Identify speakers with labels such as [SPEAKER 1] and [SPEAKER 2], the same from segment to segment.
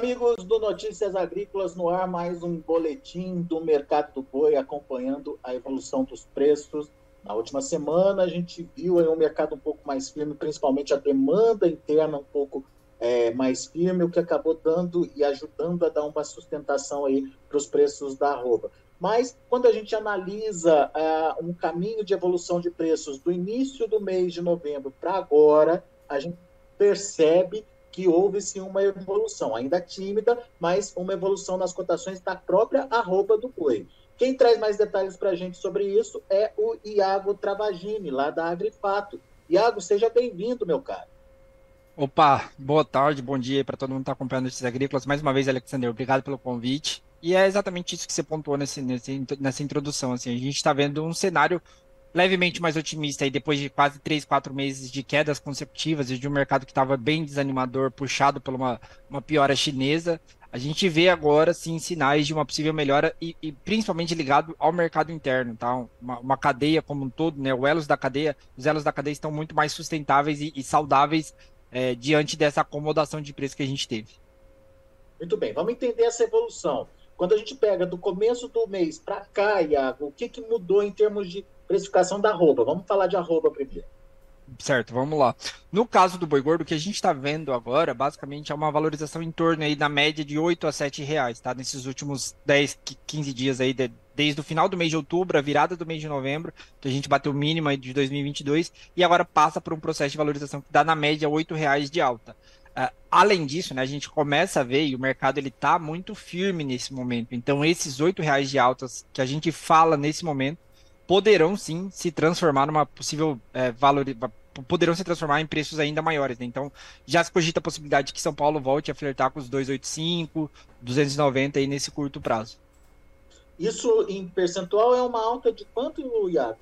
[SPEAKER 1] amigos do Notícias Agrícolas, no ar mais um boletim do mercado do boi acompanhando a evolução dos preços. Na última semana a gente viu aí um mercado um pouco mais firme, principalmente a demanda interna um pouco é, mais firme, o que acabou dando e ajudando a dar uma sustentação aí para os preços da arroba. Mas quando a gente analisa uh, um caminho de evolução de preços do início do mês de novembro para agora, a gente percebe que houve sim uma evolução, ainda tímida, mas uma evolução nas cotações da própria arroba do boi. Quem traz mais detalhes para a gente sobre isso é o Iago Travagini, lá da Agrifato. Iago, seja bem-vindo, meu caro.
[SPEAKER 2] Opa, boa tarde, bom dia para todo mundo que está acompanhando Notícias Agrícolas. Mais uma vez, Alexander, obrigado pelo convite. E é exatamente isso que você pontuou nesse, nesse nessa introdução. Assim, a gente está vendo um cenário levemente mais otimista aí depois de quase três, quatro meses de quedas consecutivas e de um mercado que estava bem desanimador, puxado por uma, uma piora chinesa. A gente vê agora sim sinais de uma possível melhora e, e principalmente ligado ao mercado interno, tá? Uma, uma, cadeia como um todo, né? Os elos da cadeia, os elos da cadeia estão muito mais sustentáveis e, e saudáveis é, diante dessa acomodação de preço que a gente teve.
[SPEAKER 1] Muito bem, vamos entender essa evolução. Quando a gente pega do começo do mês para cá, Iago, o que, que mudou em termos de precificação da arroba? Vamos falar de arroba primeiro.
[SPEAKER 2] Certo, vamos lá. No caso do boi gordo, o que a gente está vendo agora, basicamente, é uma valorização em torno aí da média de 8 a 7 reais, tá? Nesses últimos 10, 15 dias aí, de, desde o final do mês de outubro, a virada do mês de novembro, que a gente bateu o mínimo aí de 2022, e agora passa por um processo de valorização que dá na média 8 reais de alta. Uh, além disso, né, a gente começa a ver e o mercado ele está muito firme nesse momento. Então, esses oito reais de altas que a gente fala nesse momento poderão sim se transformar numa possível é, valor, poderão se transformar em preços ainda maiores. Né? Então, já se cogita a possibilidade de que São Paulo volte a flertar com os 285, 290 aí nesse curto prazo.
[SPEAKER 1] Isso em percentual é uma alta de quanto, Iago?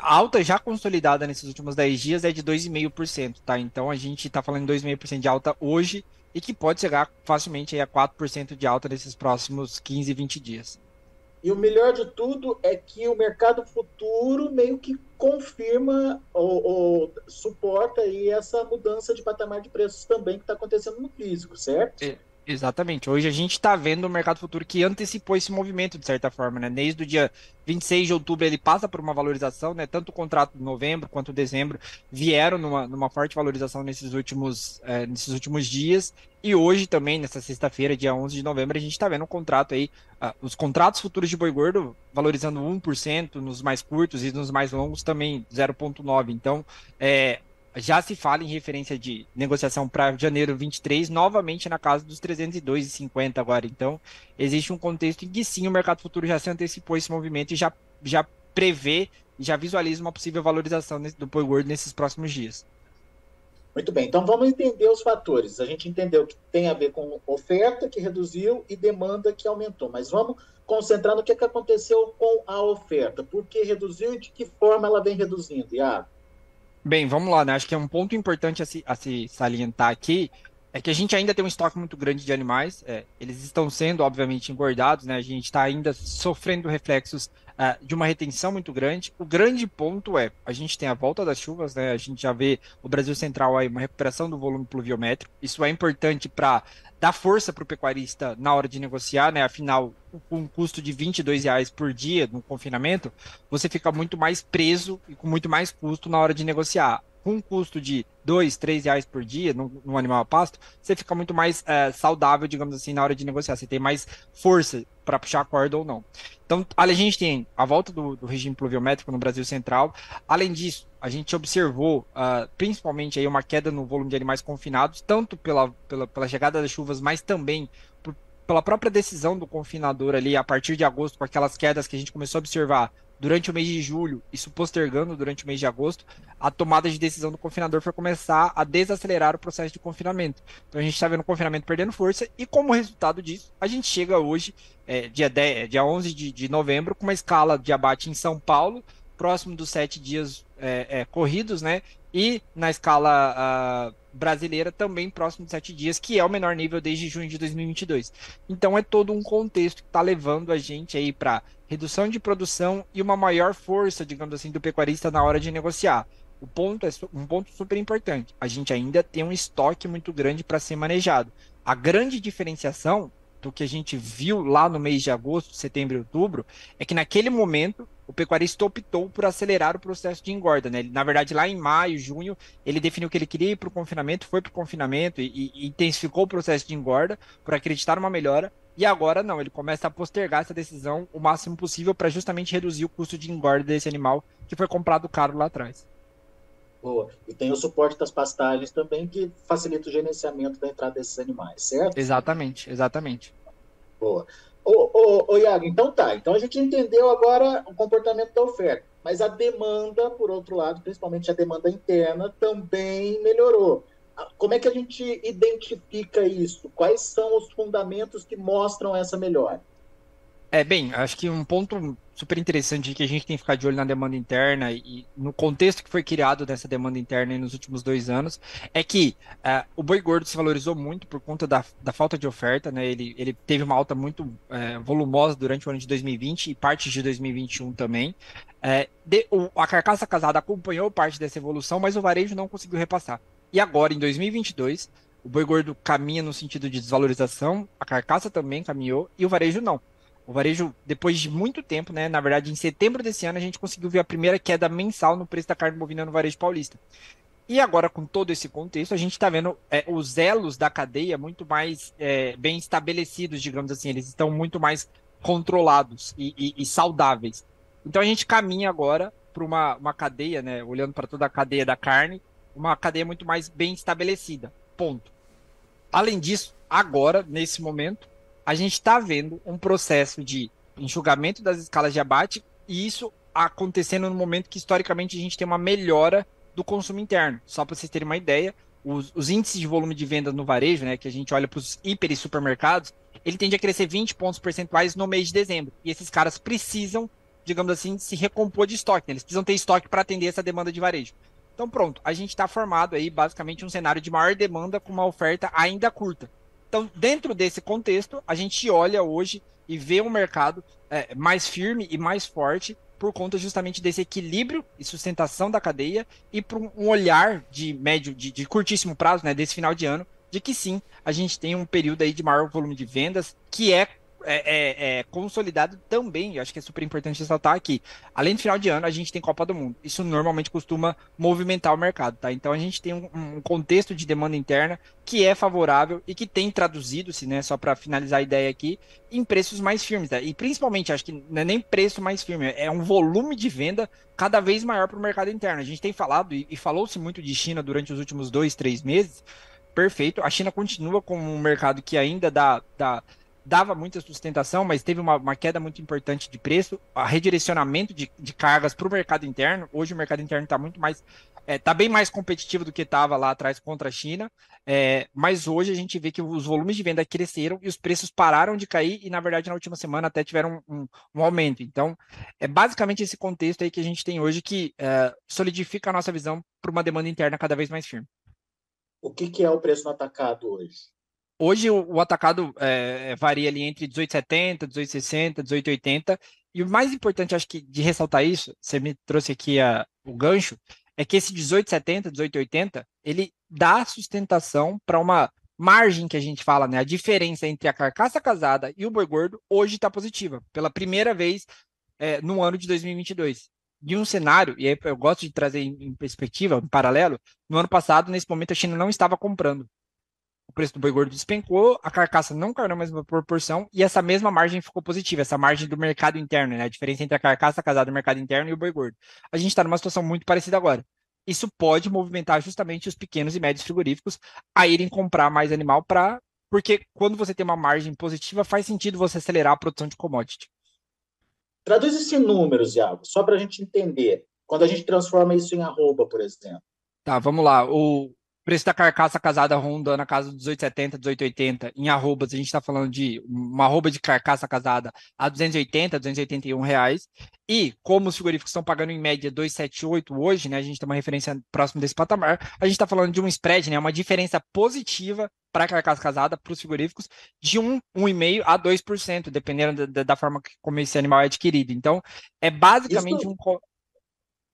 [SPEAKER 2] a alta já consolidada nesses últimos 10 dias é de 2,5%, tá? Então a gente está falando de 2,5% de alta hoje e que pode chegar facilmente a 4% de alta nesses próximos 15, 20 dias.
[SPEAKER 1] E o melhor de tudo é que o mercado futuro meio que confirma ou, ou suporta aí essa mudança de patamar de preços também que está acontecendo no físico, certo?
[SPEAKER 2] É. Exatamente. Hoje a gente está vendo o mercado futuro que antecipou esse movimento, de certa forma, né? Desde o dia 26 de outubro ele passa por uma valorização, né? Tanto o contrato de novembro quanto dezembro vieram numa, numa forte valorização nesses últimos, é, nesses últimos dias. E hoje também, nessa sexta-feira, dia 11 de novembro, a gente está vendo um contrato aí, uh, os contratos futuros de boi gordo valorizando 1%, nos mais curtos e nos mais longos também 0,9%. Então, é, já se fala em referência de negociação para janeiro 23, novamente na casa dos 302,50 agora. Então, existe um contexto em que sim, o mercado futuro já se antecipou esse movimento e já, já prevê, já visualiza uma possível valorização do boi gordo nesses próximos dias.
[SPEAKER 1] Muito bem, então vamos entender os fatores. A gente entendeu que tem a ver com oferta que reduziu e demanda que aumentou, mas vamos concentrar no que, é que aconteceu com a oferta. Por que reduziu e de que forma ela vem reduzindo, Iago?
[SPEAKER 2] Bem, vamos lá, né? Acho que é um ponto importante a se, a se salientar aqui é que a gente ainda tem um estoque muito grande de animais. É, eles estão sendo, obviamente, engordados, né? A gente está ainda sofrendo reflexos uh, de uma retenção muito grande. O grande ponto é, a gente tem a volta das chuvas, né? A gente já vê o Brasil Central aí uma recuperação do volume pluviométrico. Isso é importante para dar força para o pecuarista na hora de negociar, né? Afinal, com um custo de 22 reais por dia no confinamento, você fica muito mais preso e com muito mais custo na hora de negociar com um custo de dois, três reais por dia no, no animal a pasto, você fica muito mais é, saudável, digamos assim, na hora de negociar. Você tem mais força para puxar a corda ou não. Então, a gente tem a volta do, do, regime pluviométrico no Brasil Central. Além disso, a gente observou uh, principalmente aí uma queda no volume de animais confinados, tanto pela, pela, pela chegada das chuvas, mas também por, pela própria decisão do confinador ali a partir de agosto, com aquelas quedas que a gente começou a observar durante o mês de julho, isso postergando durante o mês de agosto, a tomada de decisão do confinador foi começar a desacelerar o processo de confinamento. Então a gente está vendo o confinamento perdendo força e como resultado disso, a gente chega hoje, é, dia, 10, dia 11 de, de novembro, com uma escala de abate em São Paulo, próximo dos sete dias é, é, corridos, né? E na escala uh, brasileira também próximo de sete dias, que é o menor nível desde junho de 2022. Então é todo um contexto que está levando a gente aí para redução de produção e uma maior força, digamos assim, do pecuarista na hora de negociar. O ponto é um ponto super importante. A gente ainda tem um estoque muito grande para ser manejado. A grande diferenciação do que a gente viu lá no mês de agosto, setembro e outubro, é que naquele momento o pecuarista optou por acelerar o processo de engorda. Né? Ele, na verdade, lá em maio, junho, ele definiu que ele queria ir para o confinamento, foi para o confinamento e, e, intensificou o processo de engorda por acreditar numa melhora. E agora não, ele começa a postergar essa decisão o máximo possível para justamente reduzir o custo de engorda desse animal que foi comprado caro lá atrás.
[SPEAKER 1] Boa. E tem o suporte das pastagens também, que facilita o gerenciamento da entrada desses animais, certo?
[SPEAKER 2] Exatamente, exatamente.
[SPEAKER 1] Boa. Ô, ô, ô, Iago, então tá. Então a gente entendeu agora o comportamento da oferta. Mas a demanda, por outro lado, principalmente a demanda interna, também melhorou. Como é que a gente identifica isso? Quais são os fundamentos que mostram essa melhora?
[SPEAKER 2] É, bem, acho que um ponto super interessante que a gente tem que ficar de olho na demanda interna e no contexto que foi criado dessa demanda interna nos últimos dois anos é que uh, o boi gordo se valorizou muito por conta da, da falta de oferta, né? Ele, ele teve uma alta muito uh, volumosa durante o ano de 2020 e parte de 2021 também. Uh, de, o, a carcaça casada acompanhou parte dessa evolução, mas o varejo não conseguiu repassar. E agora, em 2022, o boi gordo caminha no sentido de desvalorização, a carcaça também caminhou e o varejo não. O varejo, depois de muito tempo, né? Na verdade, em setembro desse ano, a gente conseguiu ver a primeira queda mensal no preço da carne bovina no varejo paulista. E agora, com todo esse contexto, a gente está vendo é, os elos da cadeia muito mais é, bem estabelecidos, digamos assim. Eles estão muito mais controlados e, e, e saudáveis. Então a gente caminha agora para uma, uma cadeia, né? Olhando para toda a cadeia da carne, uma cadeia muito mais bem estabelecida. Ponto. Além disso, agora, nesse momento, a gente está vendo um processo de enxugamento das escalas de abate e isso acontecendo no momento que historicamente a gente tem uma melhora do consumo interno. Só para vocês terem uma ideia, os, os, índices de volume de venda no varejo, né, que a gente olha para os hiper e supermercados, ele tende a crescer 20 pontos percentuais no mês de dezembro. E esses caras precisam, digamos assim, se recompor de estoque. Né? Eles precisam ter estoque para atender essa demanda de varejo. Então pronto, a gente está formado aí basicamente um cenário de maior demanda com uma oferta ainda curta. Então, dentro desse contexto, a gente olha hoje e vê um mercado é, mais firme e mais forte por conta justamente desse equilíbrio e sustentação da cadeia e por um olhar de médio, de, de curtíssimo prazo, né, desse final de ano, de que sim, a gente tem um período aí de maior volume de vendas, que é é, é, é, consolidado também, eu acho que é super importante ressaltar aqui. Além do final de ano, a gente tem Copa do Mundo. Isso normalmente costuma movimentar o mercado, tá? Então a gente tem um, um contexto de demanda interna que é favorável e que tem traduzido-se, né, só para finalizar a ideia aqui, em preços mais firmes, tá? E principalmente, acho que não é nem preço mais firme, é um volume de venda cada vez maior para o mercado interno. A gente tem falado e, e falou-se muito de China durante os últimos dois, três meses. Perfeito. A China continua como um mercado que ainda dá, dá dava muita sustentação, mas teve uma, uma queda muito importante de preço, a redirecionamento de, de cargas para o mercado interno. Hoje o mercado interno está muito mais, está é, tá bem mais competitivo do que estava lá atrás contra a China, é, mas hoje a gente vê que os volumes de venda cresceram e os preços pararam de cair e, na verdade, na última semana até tiveram um, um, um aumento. Então, é basicamente esse contexto aí que a gente tem hoje que é, solidifica a nossa visão para uma demanda interna cada vez mais firme.
[SPEAKER 1] O que, que é o preço no atacado hoje?
[SPEAKER 2] Hoje o, atacado é, varia ali entre 18,70, 18,60, 18,80. E o mais importante, acho que de ressaltar isso, você me trouxe aqui a, o gancho, é que esse 18,70, 18,80, ele dá sustentação para uma margem que a gente fala, né? A diferença entre a carcaça casada e o boi gordo hoje está positiva, pela primeira vez é, no ano de 2022. De um cenário, e aí eu gosto de trazer em perspectiva, em paralelo, no ano passado, nesse momento, a China não estava comprando o preço do boi gordo despencou, a carcaça não caiu na mesma proporção e essa mesma margem ficou positiva, essa margem do mercado interno, né? A diferença entre a carcaça casada do mercado interno e o boi gordo. A gente está numa situação muito parecida agora. Isso pode movimentar justamente os pequenos e médios frigoríficos a irem comprar mais animal para. Porque quando você tem uma margem positiva, faz sentido você acelerar a produção de commodity.
[SPEAKER 1] Traduz esse números, Iago, só para a gente entender. Quando a gente transforma isso em arroba, por exemplo.
[SPEAKER 2] Tá, vamos lá. O, preço da carcaça casada ronda na casa dos 18,70, 18,80. Em arrobas, a gente está falando de uma arroba de carcaça casada a 280, 281 reais. E como os frigoríficos estão pagando em média 278 hoje, né? A gente tem uma referência próximo desse patamar. A gente está falando de um spread, né? Uma diferença positiva para a carcaça casada para os frigoríficos de 1, 1,5% a 2%, dependendo da, da, forma como esse animal é adquirido. Então, é basicamente Isso... um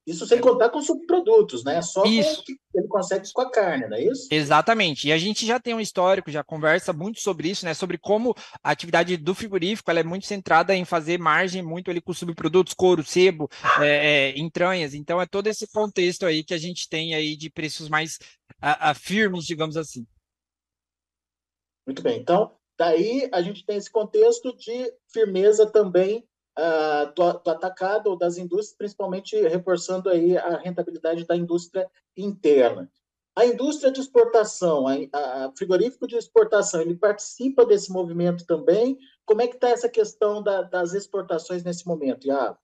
[SPEAKER 1] Isso sem contar com subprodutos, né? Só isso. que ele consegue com a carne, não é isso?
[SPEAKER 2] Exatamente. E a gente já tem um histórico, já conversa muito sobre isso, né? Sobre como a atividade do frigorífico ela é muito centrada em fazer margem muito ali com subprodutos, couro, sebo, é, é, entranhas. Então é todo esse contexto aí que a gente tem aí de preços mais a, a firmes, digamos assim.
[SPEAKER 1] Muito bem. Então, daí a gente tem esse contexto de firmeza também do, do, atacado ou das indústrias, principalmente reforçando aí a rentabilidade da indústria interna. A indústria de exportação, a, a frigorífico de exportação, ele participa desse movimento também? Como é que está essa questão da, das exportações nesse momento, Iago?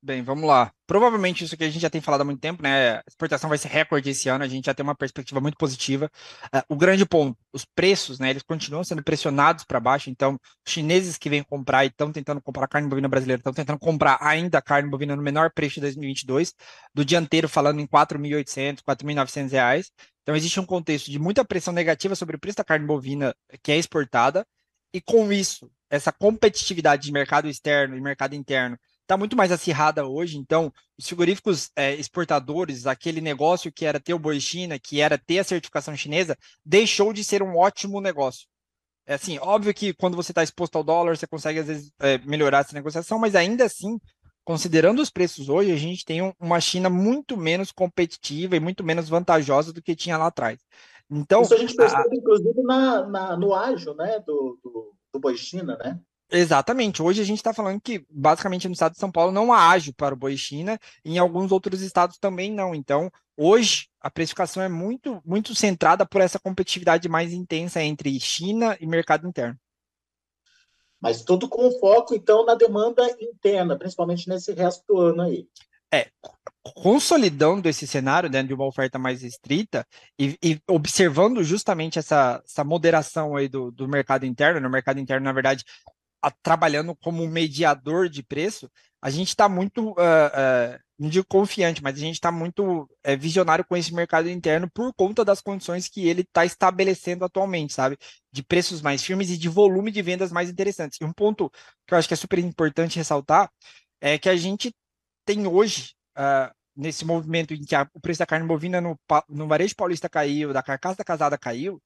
[SPEAKER 2] Bem, vamos lá. Provavelmente isso que a gente já tem falado há muito tempo, né? A exportação vai ser recorde esse ano, a gente já tem uma perspectiva muito positiva. Uh, o grande ponto, os preços, né? Eles continuam sendo pressionados para baixo, então os chineses que vêm comprar e estão tentando comprar carne bovina brasileira, estão tentando comprar ainda carne bovina no menor preço de 2022, do dianteiro falando em 4.800, 4.900 reais. Então existe um contexto de muita pressão negativa sobre o preço da carne bovina que é exportada, e com isso, essa competitividade de mercado externo e mercado interno está muito mais acirrada hoje. Então, os frigoríficos é, exportadores, aquele negócio que era ter o boi China, que era ter a certificação chinesa, deixou de ser um ótimo negócio. É assim, óbvio que quando você está exposto ao dólar, você consegue às vezes é, melhorar essa negociação, mas ainda assim, considerando os preços hoje, a gente tem um, uma China muito menos competitiva e muito menos vantajosa do que tinha lá atrás. Então,
[SPEAKER 1] Isso a gente percebe, a... inclusive, na, na, no ágio né, do, do, do boi China, né?
[SPEAKER 2] Exatamente. Hoje a gente está falando que, basicamente, no estado de São Paulo não há ágio para o boi China, e em alguns outros estados também não. Então, hoje, a precificação é muito, muito centrada por essa competitividade mais intensa entre China e mercado interno.
[SPEAKER 1] Mas tudo com foco, então, na demanda interna, principalmente nesse resto do ano aí.
[SPEAKER 2] É, consolidando esse cenário né, de uma oferta mais estrita e, e observando justamente essa, essa moderação aí do, do mercado interno, no né, mercado interno, na verdade, a, trabalhando como mediador de preço, a gente está muito, uh, uh, não digo confiante, mas a gente está muito uh, visionário com esse mercado interno por conta das condições que ele está estabelecendo atualmente, sabe? De preços mais firmes e de volume de vendas mais interessantes. E um ponto que eu acho que é super importante ressaltar é que a gente tem hoje, nesse movimento em que a, o preço da carne bovina no, no varejo paulista caiu, da carcaça da casada caiu,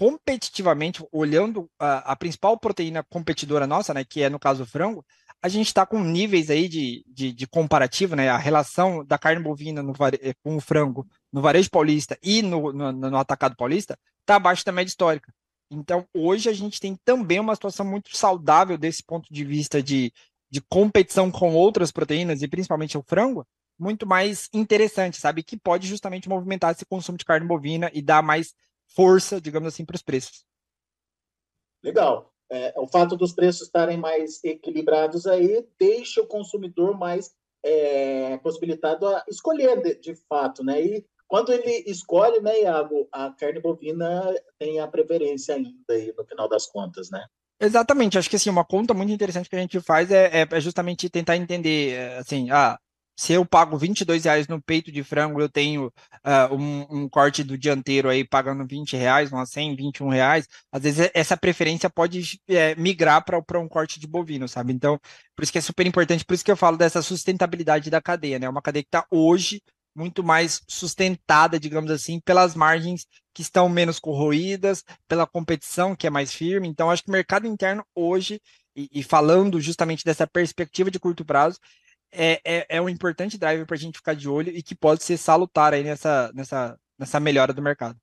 [SPEAKER 2] competitivamente, olhando a, a, principal proteína competidora nossa, né, que é no caso o frango, a gente está com níveis aí de, de, de, comparativo, né, a relação da carne bovina no, eh, com o frango no varejo paulista e no, no, no atacado paulista está abaixo da média histórica. Então, hoje a gente tem também uma situação muito saudável desse ponto de vista de, de competição com outras proteínas, e principalmente o frango, muito mais interessante, sabe? Que pode justamente movimentar esse consumo de carne bovina e dar mais força, digamos assim, para os preços.
[SPEAKER 1] Legal. É, o fato dos preços estarem mais equilibrados aí deixa o consumidor mais é, possibilitado a escolher de, de, fato, né? E quando ele escolhe, né, Iago, a carne bovina tem a preferência ainda aí no final das contas, né?
[SPEAKER 2] Exatamente, acho que assim, uma conta muito interessante que a gente faz é, é, é justamente tentar entender, é, assim, ah, se eu pago 22 reais no peito de frango, eu tenho uh, um, um, corte do dianteiro aí pagando 20 reais, uma 100, 21 reais, às vezes essa preferência pode é, migrar para um corte de bovino, sabe? Então, por isso que é super importante, por isso que eu falo dessa sustentabilidade da cadeia, né? Uma cadeia que está hoje muito mais sustentada, digamos assim, pelas margens que estão menos corroídas, pela competição que é mais firme. Então, acho que o mercado interno hoje, e, e falando justamente dessa perspectiva de curto prazo, é, é, é um importante driver para a gente ficar de olho e que pode ser salutar aí nessa, nessa, nessa melhora do mercado.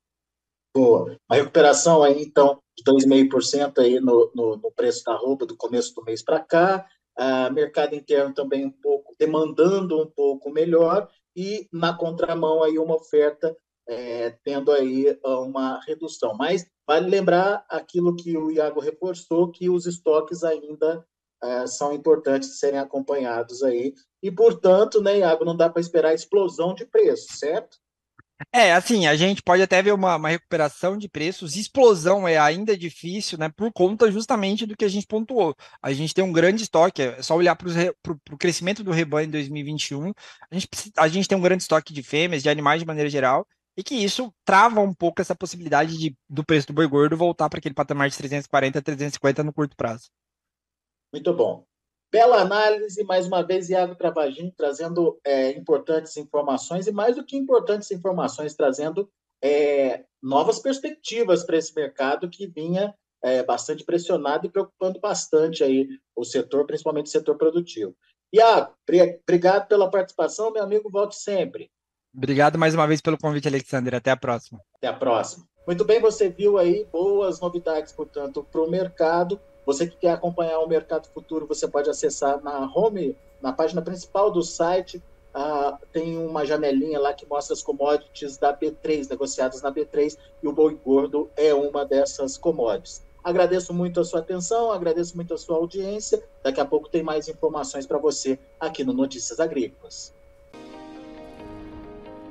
[SPEAKER 1] Boa. A recuperação aí, então, de 2,5% aí no, no, no, preço da roupa do começo do mês para cá, uh, mercado interno também um pouco, demandando um pouco melhor, e na contramão aí uma oferta é, tendo aí uma redução. Mas vale lembrar aquilo que o Iago reforçou, que os estoques ainda é, são importantes de serem acompanhados aí. E, portanto, né, Iago, não dá para esperar explosão de preços, certo?
[SPEAKER 2] É, assim, a gente pode até ver uma, uma, recuperação de preços, explosão é ainda difícil, né, por conta justamente do que a gente pontuou. A gente tem um grande estoque, é só olhar para o crescimento do rebanho em 2021, a gente, a gente tem um grande estoque de fêmeas, de animais de maneira geral, e que isso trava um pouco essa possibilidade de, do preço do boi gordo voltar para aquele patamar de 340 a 350 no curto prazo.
[SPEAKER 1] Muito bom. Bela análise, mais uma vez, Iago Travagin trazendo é, importantes informações e, mais do que importantes informações, trazendo é, novas perspectivas para esse mercado que vinha é, bastante pressionado e preocupando bastante aí o setor, principalmente o setor produtivo. Iago, obrigado pela participação, meu amigo, volte sempre.
[SPEAKER 2] Obrigado mais uma vez pelo convite, Alexander. Até a próxima.
[SPEAKER 1] Até a próxima. Muito bem, você viu aí boas novidades, portanto, para o mercado. Você que quer acompanhar o mercado futuro, você pode acessar na home, na página principal do site, ah, tem uma janelinha lá que mostra as commodities da B3, negociadas na B3, e o boi gordo é uma dessas commodities. Agradeço muito a sua atenção, agradeço muito a sua audiência. Daqui a pouco tem mais informações para você aqui no Notícias Agrícolas.